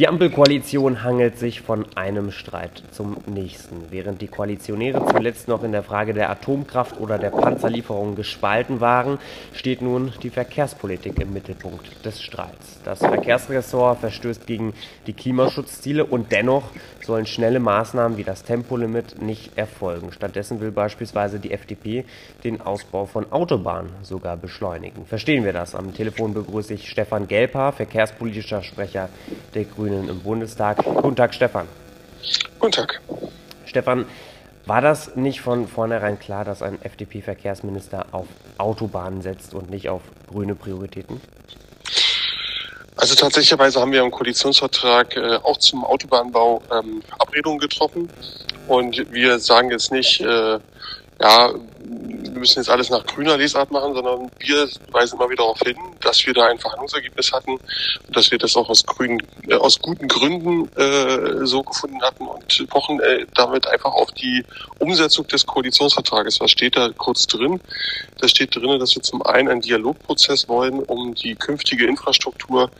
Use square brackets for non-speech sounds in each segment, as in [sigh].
Die Ampelkoalition hangelt sich von einem Streit zum nächsten. Während die Koalitionäre zuletzt noch in der Frage der Atomkraft oder der Panzerlieferung gespalten waren, steht nun die Verkehrspolitik im Mittelpunkt des Streits. Das Verkehrsressort verstößt gegen die Klimaschutzziele und dennoch sollen schnelle Maßnahmen wie das Tempolimit nicht erfolgen. Stattdessen will beispielsweise die FDP den Ausbau von Autobahnen sogar beschleunigen. Verstehen wir das? Am Telefon begrüße ich Stefan Gelper, verkehrspolitischer Sprecher der Grünen. Grünen im Bundestag. Guten Tag, Stefan. Guten Tag. Stefan, war das nicht von vornherein klar, dass ein FDP-Verkehrsminister auf Autobahnen setzt und nicht auf grüne Prioritäten? Also tatsächlicherweise haben wir im Koalitionsvertrag äh, auch zum Autobahnbau ähm, Abredungen getroffen. Und wir sagen jetzt nicht, äh, ja, wir müssen jetzt alles nach grüner Lesart machen, sondern wir weisen immer wieder darauf hin, dass wir da ein Verhandlungsergebnis hatten und dass wir das auch aus grünen, äh, aus guten Gründen äh, so gefunden hatten und pochen äh, damit einfach auf die Umsetzung des Koalitionsvertrages. Was steht da kurz drin? Da steht drin, dass wir zum einen einen Dialogprozess wollen, um die künftige Infrastruktur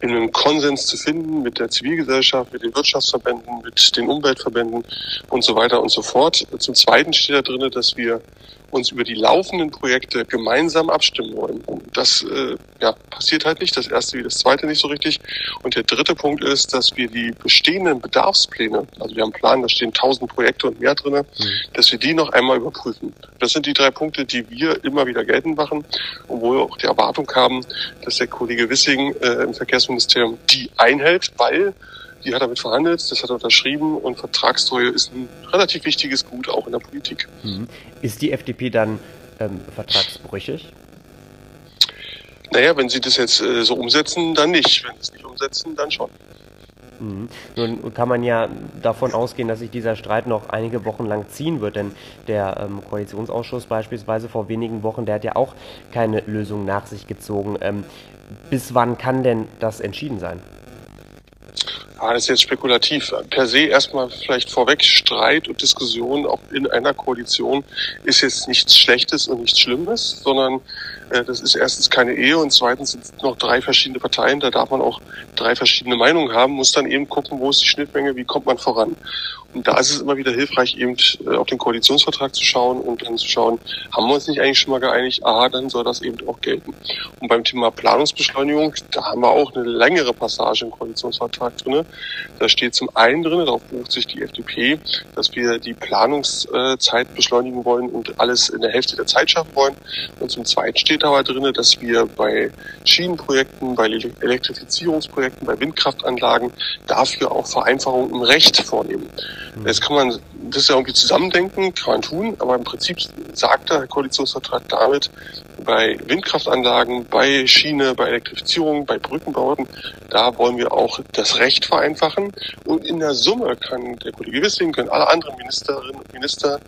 in einem Konsens zu finden mit der Zivilgesellschaft, mit den Wirtschaftsverbänden, mit den Umweltverbänden und so weiter und so fort. Zum zweiten steht da drin, dass wir uns über die laufenden Projekte gemeinsam abstimmen wollen. Das äh, ja, passiert halt nicht. Das erste wie das zweite nicht so richtig. Und der dritte Punkt ist, dass wir die bestehenden Bedarfspläne, also wir haben einen Plan, da stehen tausend Projekte und mehr drin, mhm. dass wir die noch einmal überprüfen. Das sind die drei Punkte, die wir immer wieder geltend machen und wo wir auch die Erwartung haben, dass der Kollege Wissing äh, im Verkehrsministerium die einhält, weil die hat damit verhandelt, das hat er unterschrieben und Vertragstreue ist ein relativ wichtiges Gut auch in der Politik. Mhm. Ist die FDP dann ähm, vertragsbrüchig? Naja, wenn sie das jetzt äh, so umsetzen, dann nicht. Wenn sie es nicht umsetzen, dann schon. Mhm. Nun kann man ja davon ausgehen, dass sich dieser Streit noch einige Wochen lang ziehen wird, denn der ähm, Koalitionsausschuss beispielsweise vor wenigen Wochen, der hat ja auch keine Lösung nach sich gezogen. Ähm, bis wann kann denn das entschieden sein? Ah, das ist jetzt spekulativ. Per se erstmal vielleicht vorweg, Streit und Diskussion auch in einer Koalition ist jetzt nichts Schlechtes und nichts Schlimmes, sondern äh, das ist erstens keine Ehe und zweitens sind es noch drei verschiedene Parteien. Da darf man auch drei verschiedene Meinungen haben, muss dann eben gucken, wo ist die Schnittmenge, wie kommt man voran. Und da ist es immer wieder hilfreich, eben äh, auf den Koalitionsvertrag zu schauen und dann zu schauen, haben wir uns nicht eigentlich schon mal geeinigt? Aha, dann soll das eben auch gelten. Und beim Thema Planungsbeschleunigung, da haben wir auch eine längere Passage im Koalitionsvertrag drinne. Da steht zum einen drin, darauf beruft sich die FDP, dass wir die Planungszeit beschleunigen wollen und alles in der Hälfte der Zeit schaffen wollen. Und zum zweiten steht aber drin, dass wir bei Schienenprojekten, bei Elektrifizierungsprojekten, bei Windkraftanlagen dafür auch Vereinfachungen im Recht vornehmen. Mhm. Jetzt kann man das ja irgendwie zusammendenken, kann man tun, aber im Prinzip sagt der Koalitionsvertrag damit, bei Windkraftanlagen, bei Schiene, bei Elektrifizierung, bei Brückenbauten, da wollen wir auch das Recht vereinfachen. Und in der Summe kann der Kollege Wissing, können alle anderen Ministerinnen und Minister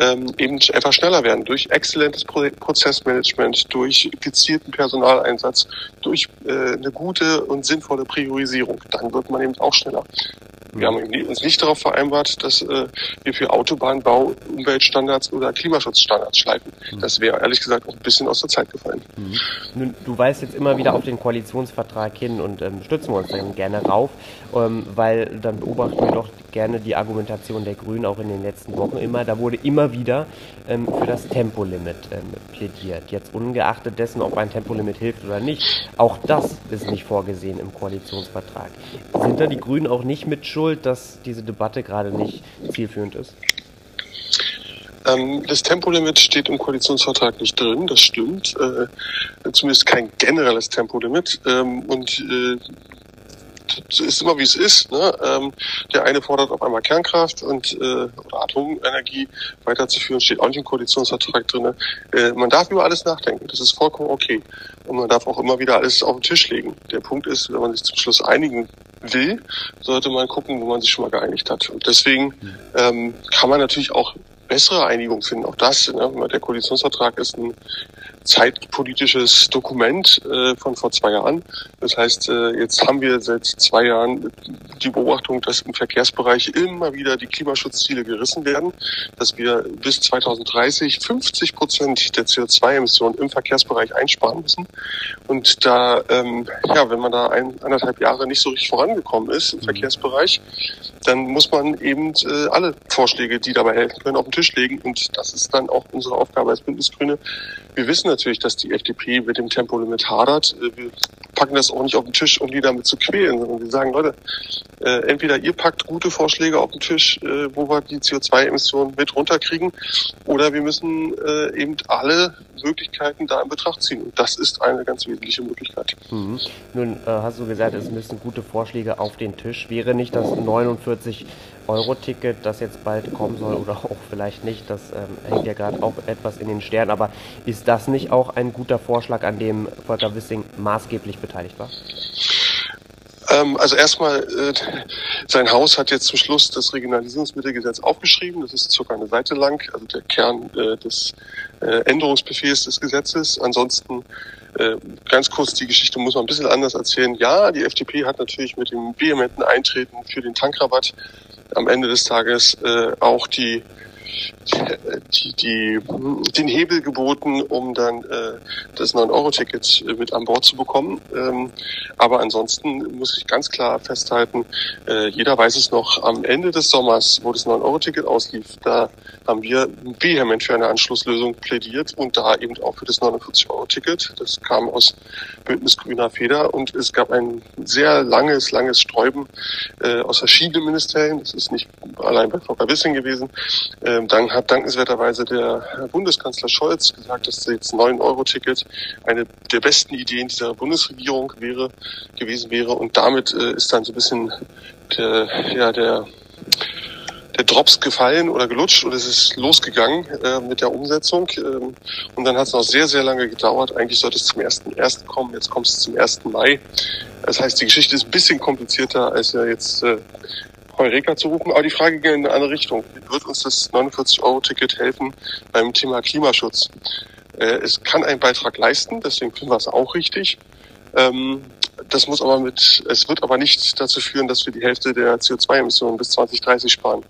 ähm, eben einfach schneller werden durch exzellentes Prozessmanagement, durch gezielten Personaleinsatz, durch äh, eine gute und sinnvolle Priorisierung. Dann wird man eben auch schneller. Wir haben uns nicht darauf vereinbart, dass äh, wir für Autobahnbau Umweltstandards oder Klimaschutzstandards schleifen. Mhm. Das wäre ehrlich gesagt auch ein bisschen aus der Zeit gefallen. Mhm. Nun, du weist jetzt immer wieder auf den Koalitionsvertrag hin und ähm, stützen wir uns dann gerne rauf, ähm, weil dann beobachten wir doch gerne die Argumentation der Grünen auch in den letzten Wochen immer. Da wurde immer wieder ähm, für das Tempolimit ähm, plädiert. Jetzt ungeachtet dessen, ob ein Tempolimit hilft oder nicht, auch das ist nicht vorgesehen im Koalitionsvertrag. Sind da die Grünen auch nicht mit schuld, dass diese Debatte gerade nicht zielführend ist? Ähm, das Tempolimit steht im Koalitionsvertrag nicht drin, das stimmt. Äh, zumindest kein generelles Tempolimit. Ähm, und äh, es ist immer wie es ist. Ne? Ähm, der eine fordert auf einmal Kernkraft und äh, oder Atomenergie weiterzuführen, steht auch nicht im Koalitionsvertrag drin. Äh, man darf über alles nachdenken, das ist vollkommen okay. Und man darf auch immer wieder alles auf den Tisch legen. Der Punkt ist, wenn man sich zum Schluss einigen will, sollte man gucken, wo man sich schon mal geeinigt hat. Und deswegen ähm, kann man natürlich auch bessere Einigung finden. Auch das, ne? der Koalitionsvertrag ist ein zeitpolitisches Dokument äh, von vor zwei Jahren. Das heißt, äh, jetzt haben wir seit zwei Jahren die Beobachtung, dass im Verkehrsbereich immer wieder die Klimaschutzziele gerissen werden, dass wir bis 2030 50 Prozent der CO2-Emissionen im Verkehrsbereich einsparen müssen. Und da, ähm, ja, wenn man da ein, anderthalb Jahre nicht so richtig vorangekommen ist im mhm. Verkehrsbereich, dann muss man eben äh, alle Vorschläge, die dabei helfen können, auf den Tisch legen. Und das ist dann auch unsere Aufgabe als Bündnisgrüne. Wir wissen natürlich, dass die FDP mit dem Tempolimit hadert. Äh, wir packen das auch nicht auf den Tisch, um die damit zu quälen, sondern wir sagen, Leute, äh, entweder ihr packt gute Vorschläge auf den Tisch, äh, wo wir die CO2-Emissionen mit runterkriegen, oder wir müssen eben alle Möglichkeiten da in Betracht ziehen. Und das ist eine ganz wesentliche Möglichkeit. Mhm. Nun hast du gesagt, es müssen gute Vorschläge auf den Tisch. Wäre nicht das 49 Euro-Ticket, das jetzt bald kommen soll oder auch vielleicht nicht, das ähm, hängt ja gerade auch etwas in den Sternen, aber ist das nicht auch ein guter Vorschlag, an dem Volker Wissing maßgeblich beteiligt war? Ähm, also erstmal, äh, sein Haus hat jetzt zum Schluss das Regionalisierungsmittelgesetz aufgeschrieben. Das ist circa eine Seite lang, also der Kern äh, des äh, Änderungsbefehls des Gesetzes. Ansonsten äh, ganz kurz die Geschichte muss man ein bisschen anders erzählen. Ja, die FDP hat natürlich mit dem vehementen Eintreten für den Tankrabatt am Ende des Tages äh, auch die die, die, den Hebel geboten, um dann äh, das 9-Euro-Ticket mit an Bord zu bekommen. Ähm, aber ansonsten muss ich ganz klar festhalten, äh, jeder weiß es noch, am Ende des Sommers, wo das 9-Euro-Ticket auslief, da haben wir vehement für eine Anschlusslösung plädiert und da eben auch für das 49-Euro-Ticket. Das kam aus Bündnis Grüner Feder und es gab ein sehr langes, langes Sträuben äh, aus verschiedenen Ministerien. Das ist nicht allein bei Volker Wissing gewesen. Ähm, dann hat dankenswerterweise der Bundeskanzler Scholz gesagt, dass das 9-Euro-Ticket eine der besten Ideen dieser Bundesregierung wäre, gewesen wäre. Und damit äh, ist dann so ein bisschen der, ja, der der Drops gefallen oder gelutscht und es ist losgegangen äh, mit der Umsetzung. Ähm, und dann hat es noch sehr, sehr lange gedauert. Eigentlich sollte es zum ersten ersten kommen, jetzt kommt es zum 1. Mai. Das heißt, die Geschichte ist ein bisschen komplizierter, als ja jetzt äh, Heureka zu rufen. Aber die Frage geht in eine andere Richtung. Wird uns das 49-Euro-Ticket helfen beim Thema Klimaschutz? Äh, es kann einen Beitrag leisten, deswegen finden wir es auch richtig. Ähm, das muss aber mit, es wird aber nicht dazu führen, dass wir die Hälfte der CO2-Emissionen bis 2030 sparen.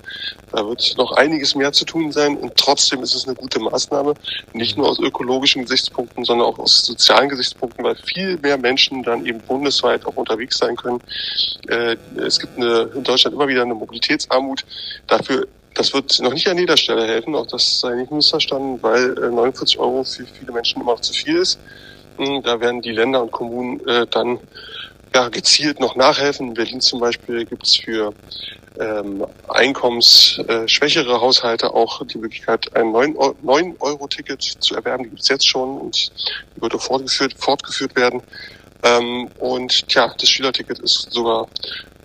Da wird noch einiges mehr zu tun sein und trotzdem ist es eine gute Maßnahme, nicht nur aus ökologischen Gesichtspunkten, sondern auch aus sozialen Gesichtspunkten, weil viel mehr Menschen dann eben bundesweit auch unterwegs sein können. Äh, es gibt eine, in Deutschland immer wieder eine Mobilitätsarmut. Dafür das wird noch nicht an jeder Stelle helfen, auch das sei nicht missverstanden, weil 49 äh, Euro für viele Menschen immer noch zu viel ist. Da werden die Länder und Kommunen äh, dann ja, gezielt noch nachhelfen. In Berlin zum Beispiel gibt es für ähm, einkommensschwächere Haushalte auch die Möglichkeit, ein 9-Euro-Ticket zu erwerben. Die gibt es jetzt schon und die würde fortgeführt, fortgeführt werden. Ähm, und tja, das Schülerticket ist sogar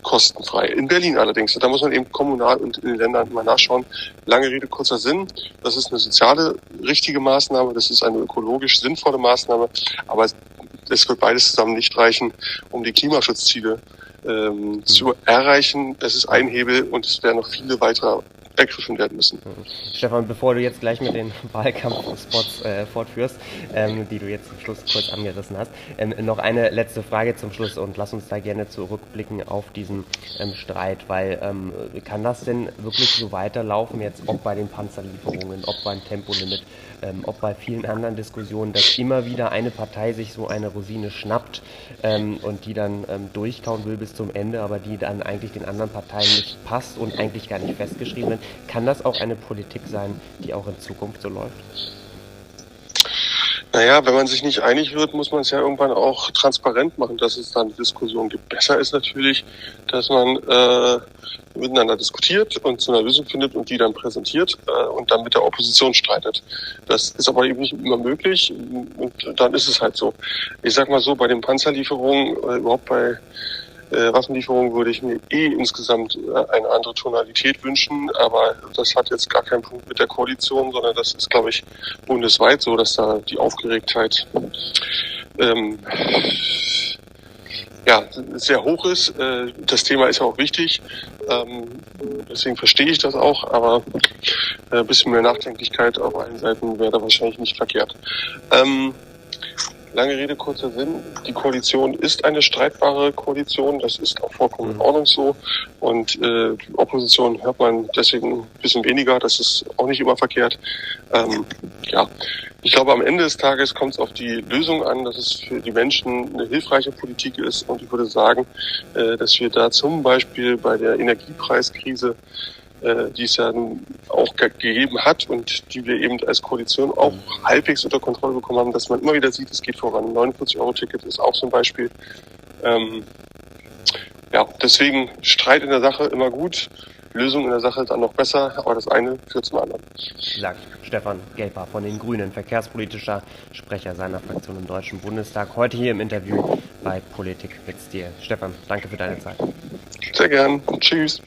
kostenfrei. In Berlin allerdings. Da muss man eben kommunal und in den Ländern mal nachschauen. Lange Rede, kurzer Sinn. Das ist eine soziale, richtige Maßnahme. Das ist eine ökologisch sinnvolle Maßnahme. Aber es wird beides zusammen nicht reichen, um die Klimaschutzziele ähm, mhm. zu erreichen. Es ist ein Hebel und es werden noch viele weitere ergriffen werden müssen. Stefan, bevor du jetzt gleich mit den [laughs] Wahlkampfspots äh, fortführst, ähm, die du jetzt zum Schluss kurz angerissen hast, ähm, noch eine letzte Frage zum Schluss und lass uns da gerne zurückblicken auf diesen ähm, Streit, weil ähm, kann das denn wirklich so weiterlaufen, jetzt ob bei den Panzerlieferungen, ob beim Tempolimit, ähm, ob bei vielen anderen Diskussionen, dass immer wieder eine Partei sich so eine Rosine schnappt ähm, und die dann durchkauen will bis zum Ende, aber die dann eigentlich den anderen Parteien nicht passt und eigentlich gar nicht festgeschrieben wird. Kann das auch eine Politik sein, die auch in Zukunft so läuft? Naja, wenn man sich nicht einig wird, muss man es ja irgendwann auch transparent machen, dass es dann Diskussion gibt. Besser ist natürlich, dass man äh, miteinander diskutiert und zu einer Lösung findet und die dann präsentiert äh, und dann mit der Opposition streitet. Das ist aber eben nicht immer möglich und dann ist es halt so. Ich sag mal so, bei den Panzerlieferungen, äh, überhaupt bei äh, Waffenlieferungen würde ich mir eh insgesamt äh, eine andere Tonalität wünschen, aber das hat jetzt gar keinen Punkt mit der Koalition, sondern das ist, glaube ich, bundesweit so, dass da die Aufgeregtheit ähm, ja, sehr hoch ist. Äh, das Thema ist ja auch wichtig. Ähm, deswegen verstehe ich das auch, aber ein bisschen mehr Nachdenklichkeit auf allen Seiten wäre da wahrscheinlich nicht verkehrt. Lange Rede, kurzer Sinn. Die Koalition ist eine streitbare Koalition. Das ist auch vollkommen in mhm. Ordnung so. Und äh, Opposition hört man deswegen ein bisschen weniger. Das ist auch nicht immer verkehrt. Ähm, ja, ich glaube, am Ende des Tages kommt es auf die Lösung an, dass es für die Menschen eine hilfreiche Politik ist. Und ich würde sagen, äh, dass wir da zum Beispiel bei der Energiepreiskrise die es ja auch gegeben hat und die wir eben als Koalition auch halbwegs unter Kontrolle bekommen haben, dass man immer wieder sieht, es geht voran. 49-Euro-Ticket ist auch so ein Beispiel. Ähm, ja, deswegen Streit in der Sache immer gut, Lösung in der Sache dann noch besser, aber das eine führt zum anderen. Sagt Stefan Gelper von den Grünen, verkehrspolitischer Sprecher seiner Fraktion im Deutschen Bundestag, heute hier im Interview bei Politik mit Stil. Stefan, danke für deine Zeit. Sehr gern. Tschüss.